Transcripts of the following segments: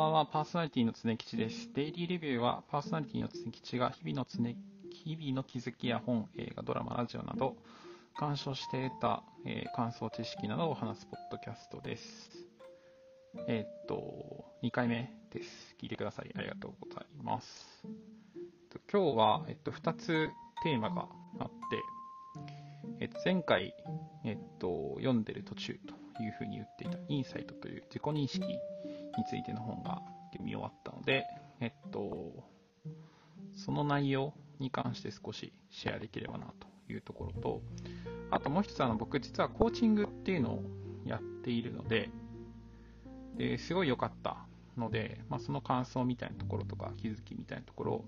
んばんは、パーソナリティの常吉です。デイリーレビューは、パーソナリティの常吉が日々の常日々の気づきや本、映画、ドラマ、ラジオなど、鑑賞して得た、えー感想、知識などを話すポッドキャストです。えーっと、2回目です。聞いてくださりありがとうございます。今日は、えっと、2つテーマがあって、えっと、前回、えっと、読んでる途中というふうに言っていた、インサイトという自己認識についての本が読み終わったので、えっと、その内容に関して少しシェアできればなというところと、あともう一つあの僕実はコーチングっていうのをやっているので、ですごい良かったので、まあ、その感想みたいなところとか気づきみたいなところを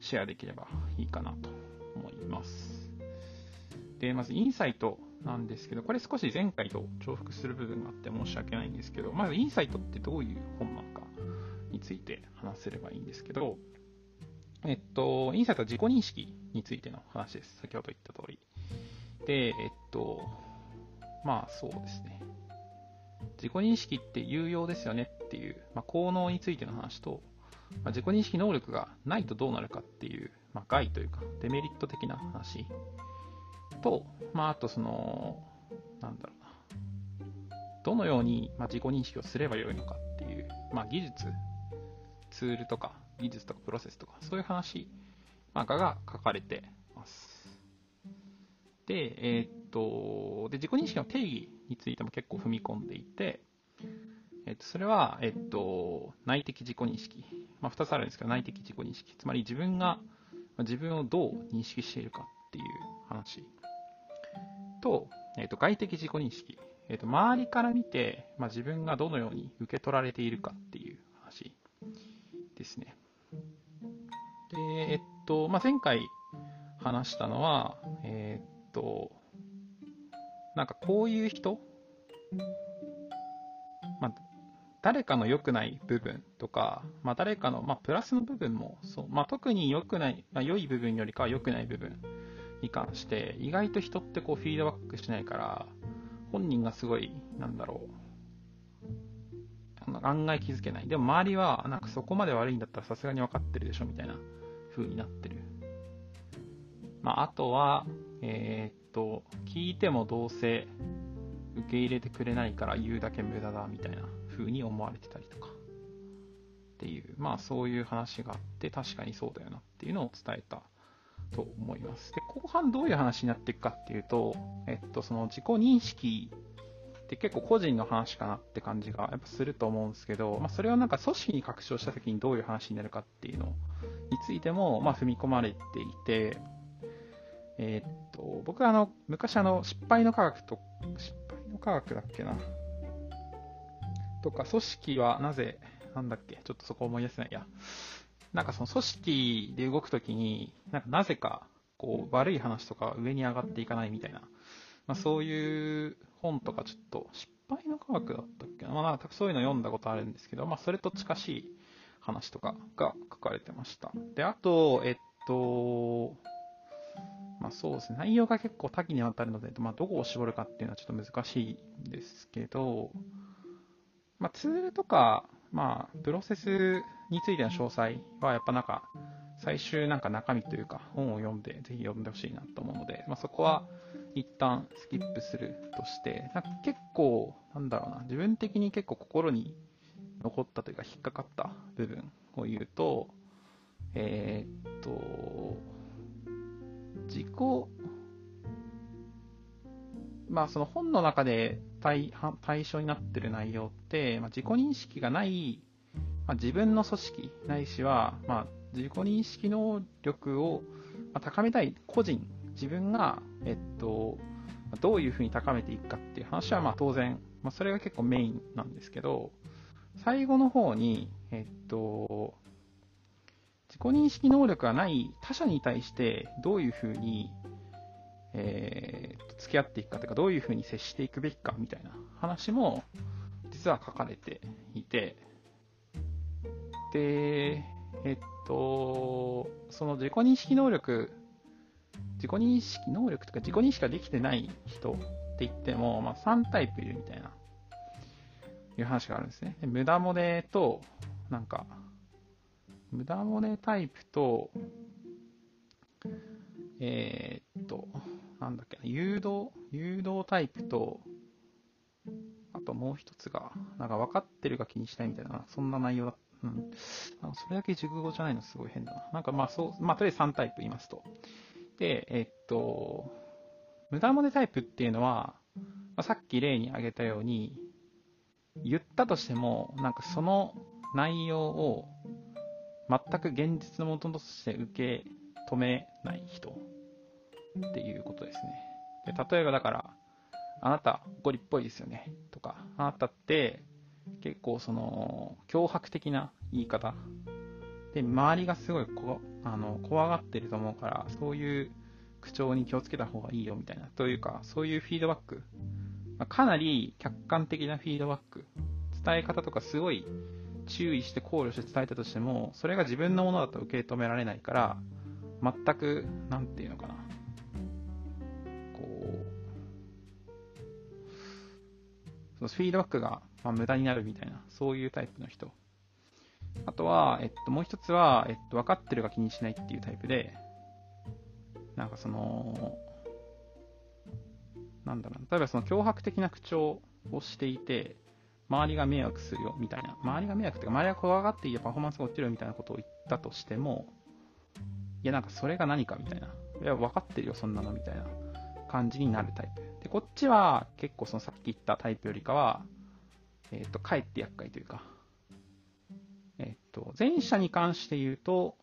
シェアできればいいかなと思います。で、まずインサイトなんですけど、これ少し前回と重複する部分があって申し訳ないんですけど、まずインサイトってどういう本なのかについて話せればいいんですけど、えっと、インサイトは自己認識についての話です。先ほど言った通り。で、えっと、まあそうですね。自己認識って有用ですよねっていう、まあ、効能についての話と、まあ、自己認識能力がないとどうなるかっていう、まあ、害というか、デメリット的な話と、まあ、あとその、なんだろうな、どのように、まあ、自己認識をすればよいのかっていう、まあ、技術、ツールとか、技術とかプロセスとか、そういう話、まあ、が書かれてます。で、えーっと、で、自己認識の定義についても結構踏み込んでいて、えっと、それは、えっと、内的自己認識。まあ、二つあるんですけど、内的自己認識。つまり自分が、自分をどう認識しているかっていう話。と、えっと、外的自己認識。えっと、周りから見て、まあ、自分がどのように受け取られているかっていう話ですね。で、えっと、まあ、前回話したのは、えっと、なんかこういう人まあ、誰かの良くない部分とか、まあ、誰かの、まあ、プラスの部分もそう、まあ、特に良くない、まあ、良い部分よりかは良くない部分に関して、意外と人ってこうフィードバックしないから、本人がすごい、なんだろう、案外気づけない。でも周りは、なんかそこまで悪いんだったらさすがに分かってるでしょみたいな風になってる。まあ、あとは、えーっと、聞いてもどうせ受け入れてくれないから言うだけ無駄だみたいな風に思われてたりとか。っていう、まあそういう話があって、確かにそうだよなっていうのを伝えたと思います。で、後半どういう話になっていくかっていうと、えっと、その自己認識って結構個人の話かなって感じがやっぱすると思うんですけど、まあそれをなんか組織に拡張した時にどういう話になるかっていうのについても、まあ踏み込まれていて、えーっと、僕はあの、昔あの、失敗の科学と、失敗の科学だっけな？とか、組織はなぜ、なんだっけ、ちょっとそこ思い出せないや。なんかその組織で動くときに、なんかなぜか、こう、悪い話とか上に上がっていかないみたいな、まあそういう本とかちょっと、失敗の科学だったっけな。まあなんかそういうの読んだことあるんですけど、まあそれと近しい話とかが書かれてました。で、あと、えっと、まあそうですね、内容が結構多岐にわたるので、まあ、どこを絞るかっていうのはちょっと難しいんですけど、まあ、ツールとか、まあ、プロセスについての詳細は、やっぱなんか、最終なんか中身というか、本を読んで、ぜひ読んでほしいなと思うので、まあ、そこは一旦スキップするとして、なんか結構、なんだろうな、自分的に結構心に残ったというか、引っかかった部分を言うと、えーっと、自己、まあその本の中で対対象になってる内容って、まあ、自己認識がない、まあ、自分の組織ないしは、まあ、自己認識能力を高めたい個人、自分が、えっと、どういうふうに高めていくかっていう話はまあ当然、まあ、それが結構メインなんですけど、最後の方に、えっと、自己認識能力がない他者に対してどういうふうに、えー付き合っていくかというか、どういうふうに接していくべきかみたいな話も実は書かれていて、で、えっと、その自己認識能力、自己認識能力とか自己認識ができてない人って言っても、まあ、3タイプいるみたいな、いう話があるんですね。で無駄漏れと、なんか、無駄漏れタイプと、えー、っと、なんだっけな、誘導、誘導タイプと、あともう一つが、なんか分かってるか気にしないみたいな、そんな内容だった。うん。それだけ熟語じゃないのすごい変だな。なんかまあそう、まあとりあえず3タイプ言いますと。で、えっと、無駄漏れタイプっていうのは、まあ、さっき例に挙げたように、言ったとしても、なんかその内容を全く現実のものとして受け止めない人っていうことですね。で例えばだから、あなたゴリっぽいですよねとか、あなたって結構その脅迫的な言い方。で、周りがすごいこあの怖がってると思うから、そういう口調に気をつけた方がいいよみたいな、というか、そういうフィードバック、ま、かなり客観的なフィードバック、伝え方とかすごい注意して考慮して伝えたとしても、それが自分のものだと受け止められないから、全く、なんていうのかな、そのフィードバックが、ま、無駄になるみたいな、そういうタイプの人。あとは、えっと、もう一つは、えっと、分かってるが気にしないっていうタイプで、なんかその、なんだろう、例えばその脅迫的な口調をしていて、周りが迷惑するよみたいな、周りが迷惑っていうか、周りが怖がっていてパフォーマンスが落ちるよみたいなことを言ったとしても、いや、なんかそれが何かみたいな、いや、分かってるよ、そんなのみたいな。感じになるタイプ。で、こっちは結構そのさっき言ったタイプよりかは、えっ、ー、と、かえって厄介というか、えっ、ー、と、前者に関して言うと、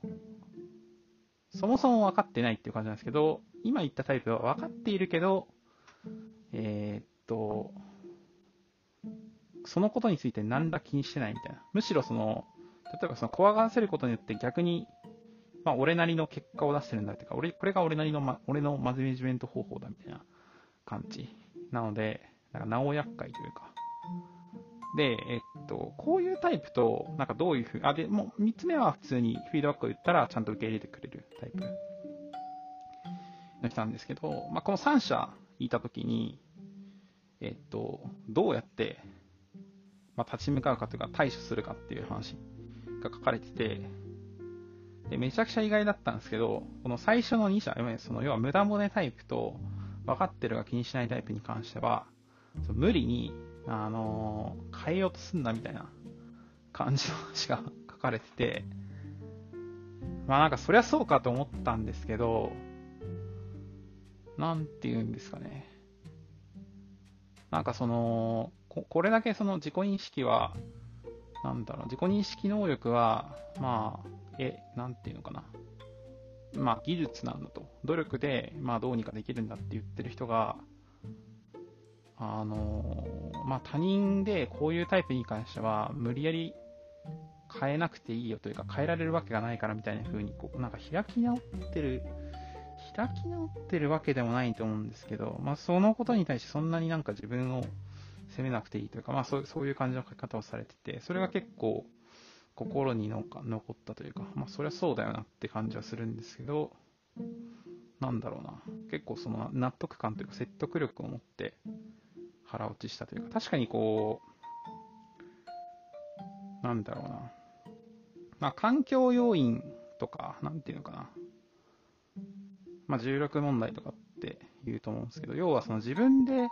そもそも分かってないっていう感じなんですけど、今言ったタイプは分かっているけど、えー、と、そのことについて何ら気にしてないみたいな。むしろその、例えばその怖がらせることによって逆に、まあ俺なりの結果を出してるんだっていうか、俺、これが俺なりの、ま、俺のマネジメント方法だみたいな感じ。なので、なんか、なお厄介というか。で、えっと、こういうタイプと、なんかどういうふう、あ、で、もう三つ目は普通にフィードバックを言ったらちゃんと受け入れてくれるタイプの人なんですけど、まあ、この3社いたときに、えっと、どうやって、まあ、立ち向かうかというか対処するかっていう話が書かれてて、で、めちゃくちゃ意外だったんですけど、この最初の2社、その要は無駄骨タイプと分かってるが気にしないタイプに関しては、無理に、あのー、変えようとすんなみたいな感じの話が書かれてて、まあなんかそりゃそうかと思ったんですけど、なんて言うんですかね。なんかその、ここれだけその自己認識は、なんだろう、自己認識能力は、まあ、え、なんていうのかな。まあ、技術なんだと。努力で、まあ、どうにかできるんだって言ってる人が、あのまあ、他人でこういうタイプに関しては、無理やり変えなくていいよというか、変えられるわけがないからみたいな風に、こう、なんか開き直ってる開き直ってるわけでもないと思うんですけど、まあ、そのことに対してそんなになんか自分を責めなくていいというか、まあ、そうそういう感じの書き方をされてて、それが結構心になんか残ったというか、まあ、そりゃそうだよなって感じはするんですけど、なんだろうな、結構その納得感というか説得力を持って腹落ちしたというか、確かにこう、なんだろうな、まあ、環境要因とか、なんていうのかな、まあ、重力問題とかって言うと思うんですけど、要はその自分で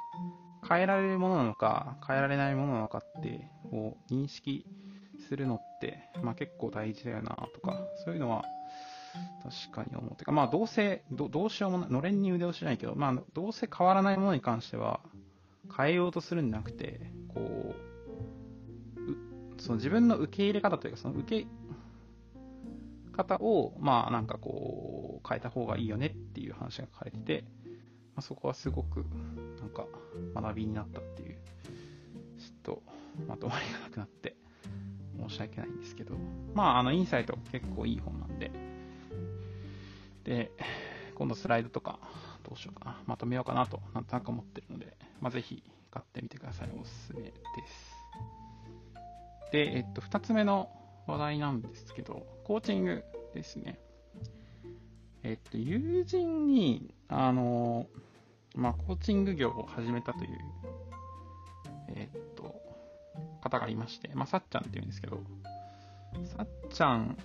変えられるものなのか、変えられないものなのかってを認識するのって、まあ、結構大事だよなとか、そういうのは確かに思ってか、まあ、どうせど、どうしようもない、のれんに腕をしないけど、まあ、どうせ変わらないものに関しては、変えようとするんじゃなくて、こう、その自分の受け入れ方というか、その受け方を、まあなんかこう、変えた方がいいよねっていう話が書かれてて、まあ、そこはすごく、なんか学びになったっていう、ちょっとまとまりがなくなって、申し訳ないんですけど、まああのインサイト結構いい本なんで、で、今度スライドとかどうしようかな、まとめようかなと、なんとなく思ってるので、まあ、ぜひ買ってみてください。おすすめです。で、えっと、二つ目の話題なんですけど、コーチングですね。えっと、友人に、あの、まあ、コーチング業を始めたという、方がいまして、まあ、さっちゃんっていうんですけど、さっちゃん、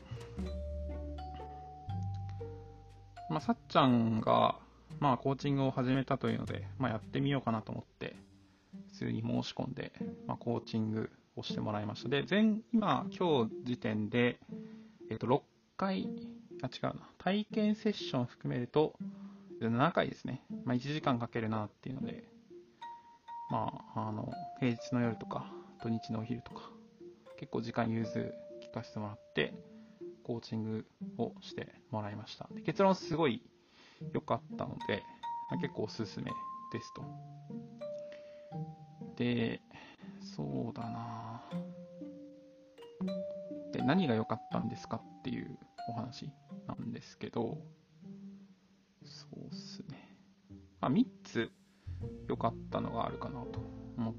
まあ、さっちゃんが、まあ、コーチングを始めたというので、まあ、やってみようかなと思って、普通に申し込んで、まあ、コーチングをしてもらいました。で、全、今、今日時点で、えっと、6回、あ、違うな、体験セッション含めると、7回ですね。まあ、1時間かけるなっていうので、まあ、あの、平日の夜とか、土日のお昼とか、結構時間融通聞かせてもらって、コーチングをしてもらいました。で結論すごい良かったので、ま、結構おすすめですと。で、そうだなで、何が良かったんですかっていうお話なんですけど、そうっすね。まあ、3つ良かったのがあるかなと思っ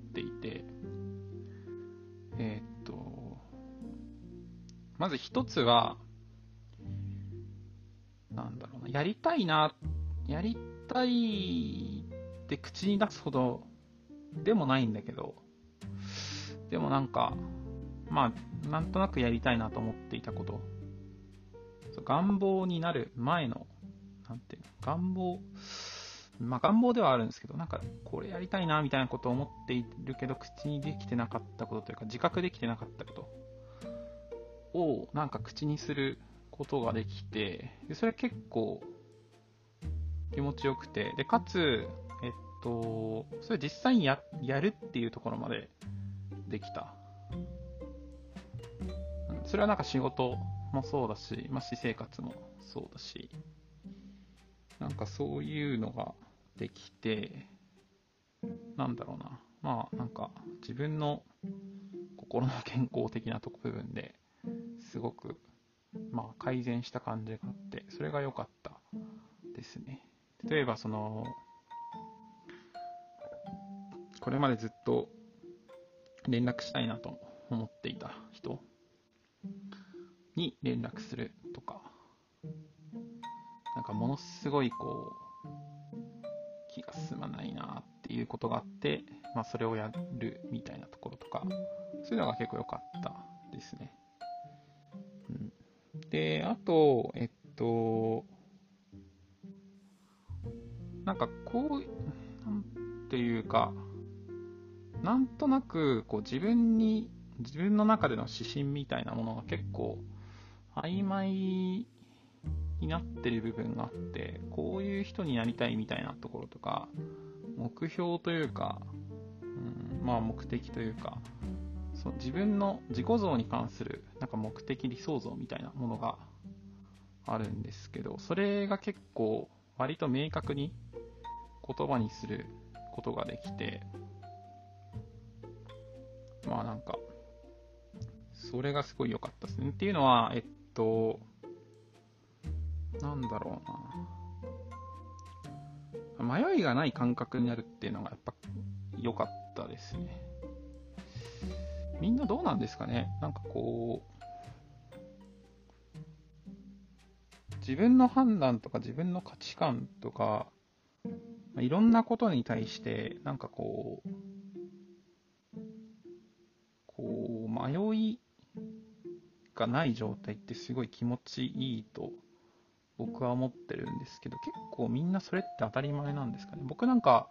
まず1つは、なんだろうな、やりたいな、やりたいって口に出すほどでもないんだけど、でもなんか、まあ、なんとなくやりたいなと思っていたこと、願望になる前の、なんていうの、願望、まあ願望ではあるんですけど、なんかこれやりたいなみたいなことを思っているけど、口にできてなかったことというか、自覚できてなかったこと。をなんか口にすることができて、でそれ結構気持ちよくて、で、かつ、えっと、それ実際にややるっていうところまでできた。それはなんか仕事もそうだし、まあ、私生活もそうだし、なんかそういうのができて、なんだろうな、まあなんか自分の心の健康的なとこ部分ですごく、まあ、改善した感じがあって、それが良かったですね。例えばその、これまでずっと連絡したいなと思っていた人に連絡するとか、なんかものすごいこう、気が進まないなっていうことがあって、まあそれをやるみたいなところとか、そういうのが結構良かったですね。で、あと、えっと、なんかこう、なんていうか、なんとなくこう自分に、自分の中での指針みたいなものが結構曖昧になってる部分があって、こういう人になりたいみたいなところとか、目標というか、うん、まあ目的というか、そ自分の自己像に関するなんか目的理想像みたいなものがあるんですけど、それが結構割と明確に言葉にすることができて、まあなんか、それがすごい良かったですね。っていうのは、えっと、なんだろうな。迷いがない感覚になるっていうのがやっぱ良かったですね。みんなどうなんですかね？なんかこう、自分の判断とか自分の価値観とか、いろんなことに対して、なんかこう、こう、迷いがない状態ってすごい気持ちいいと僕は思ってるんですけど、結構みんなそれって当たり前なんですかね？僕なんか、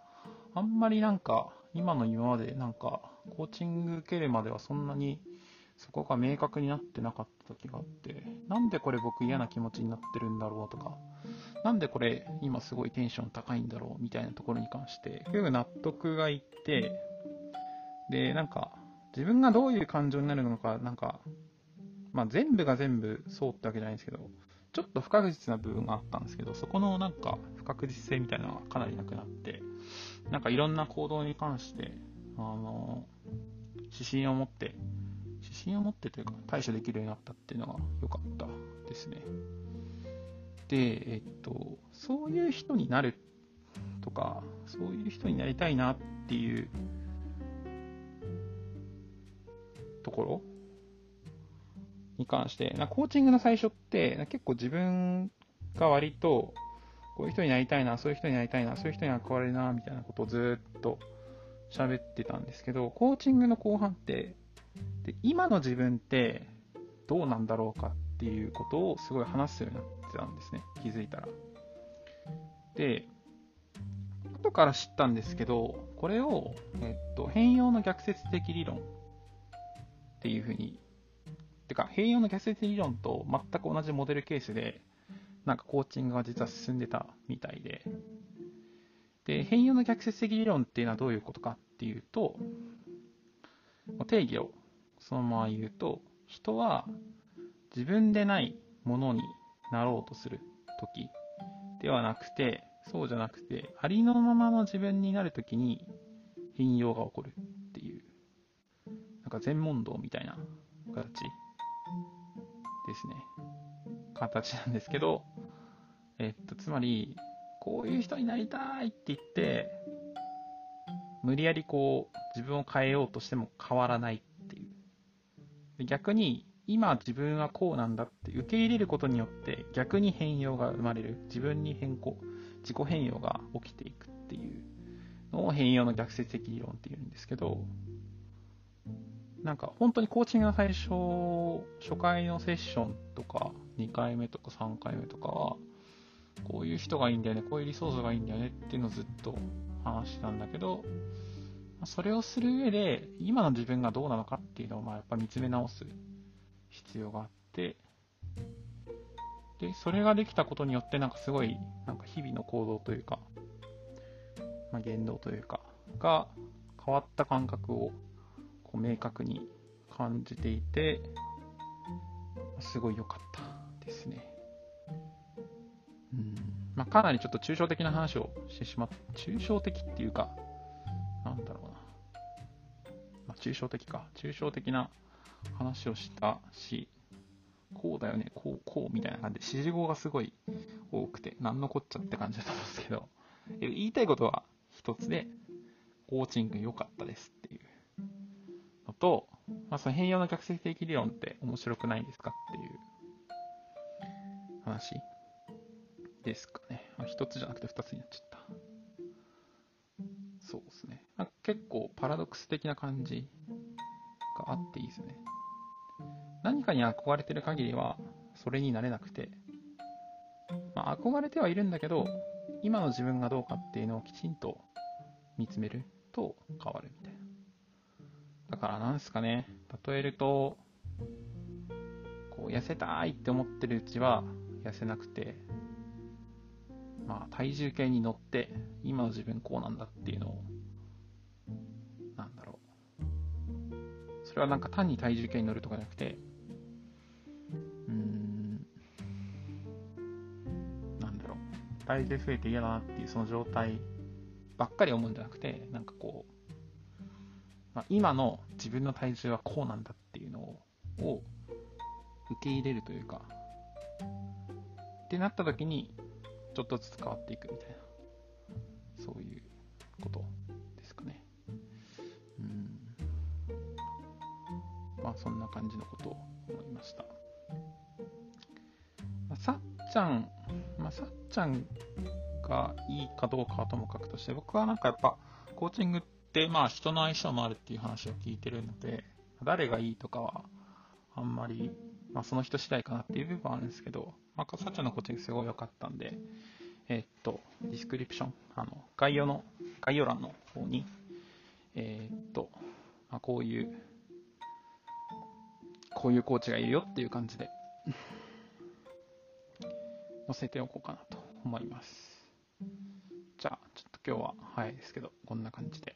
あんまりなんか、今の今までなんか、コーチング受けるまではそんなにそこが明確になってなかった時があって、なんでこれ僕嫌な気持ちになってるんだろうとか、なんでこれ今すごいテンション高いんだろうみたいなところに関して、結構納得がいって、で、なんか、自分がどういう感情になるのか、なんか、まあ、全部が全部そうってわけじゃないんですけど、ちょっと不確実な部分があったんですけど、そこのなんか不確実性みたいなのがかなりなくなって、なんかいろんな行動に関して、あの、指針を持って、指針を持ってというか対処できるようになったっていうのが良かったですね。で、えっと、そういう人になるとか、そういう人になりたいなっていうところに関して、なコーチングの最初って、結構自分が割と、こういう人になりたいな、そういう人になりたいな、そういう人に憧れるな、みたいなことをずっと喋ってたんですけど、コーチングの後半って、で今の自分って、どうなんだろうかっていうことをすごい話すようになってたんですね。気づいたら。で、後から知ったんですけど、これを、えっと、変容の逆説的理論っていうふうに、てか、変容の逆説的理論と全く同じモデルケースで、なんかコーチングが実は進んでたみたいで、で、変容の逆説的理論っていうのはどういうことかっていうと、定義をそのまま言うと、人は自分でないものになろうとするときではなくて、そうじゃなくて、ありのままの自分になるときに変容が起こるっていう、なんか全問答みたいな形ですね。形なんですけど、えっと、つまり、こういう人になりたいって言って、無理やりこう、自分を変えようとしても変わらないっていう。逆に、今自分はこうなんだって受け入れることによって逆に変容が生まれる。自分に変更、自己変容が起きていくっていうのを変容の逆説的理論っていうんですけど、なんか本当にコーチングの最初、初回のセッションとか2回目とか3回目とかは、こういう人がいいんだよね、こういうリソースがいいんだよねっていうのをずっと話したんだけど、それをする上で、今の自分がどうなのかっていうのをまあやっぱ見つめ直す必要があって、で、それができたことによって、なんかすごい、なんか日々の行動というか、まあ、言動というか、が変わった感覚をこう明確に感じていて、すごい良かったですね。まあ、かなりちょっと抽象的な話をしてしまった、抽象的っていうか、なんだろうな。まあ、抽象的か。抽象的な話をしたし、こうだよね、こう、こうみたいな感じで、指示語がすごい多くて、なんのこっちゃって感じだと思うんですけど、言いたいことは一つで、コーチング良かったですっていうのと、まあ、その変容の逆説的理論って面白くないですかっていう話ですか。あ、一つじゃなくて二つになっちゃった。そうですね。結構パラドックス的な感じがあっていいですね。何かに憧れてる限りは、それになれなくて、まあ、憧れてはいるんだけど、今の自分がどうかっていうのをきちんと見つめると変わるみたいな。だからなんすかね、例えると、こう痩せたいって思ってるうちは痩せなくて、まあ体重計に乗って、今の自分こうなんだっていうのをなんだろう。それはなんか単に体重計に乗るとかじゃなくて、うーん、なんだろう、体重増えて嫌だなっていうその状態ばっかり思うんじゃなくて、なんかこう、まあ、今の自分の体重はこうなんだっていうのを受け入れるというか、ってなった時に、ちょっとずつ変わっていくみたいな、そういうことですかね。うん。まあ、そんな感じのことを思いました。さっちゃん、まあ、さっちゃんがいいかどうかはともかくとして、僕はなんかやっぱ、コーチングって、まあ、人の相性もあるっていう話を聞いてるので、誰がいいとかは、あんまり、まあ、その人次第かなっていう部分はあるんですけど、まあ、さっちゃんのコーチングすごい良かったんで、えー、っと、ディスクリプション、あの、概要の、概要欄の方に、えー、っと、まあ、こういうこういうコーチがいるよっていう感じで 載せておこうかなと思います。じゃあ、ちょっと今日は早いですけど、こんな感じで。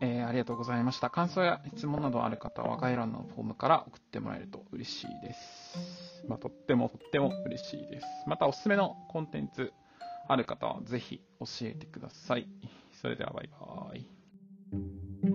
えー、ありがとうございました。感想や質問などある方は概要欄のフォームから送ってもらえると嬉しいです。まあ、とってもとっても嬉しいです。またおすすめのコンテンツある方はぜひ教えてください。それではバイバーイ。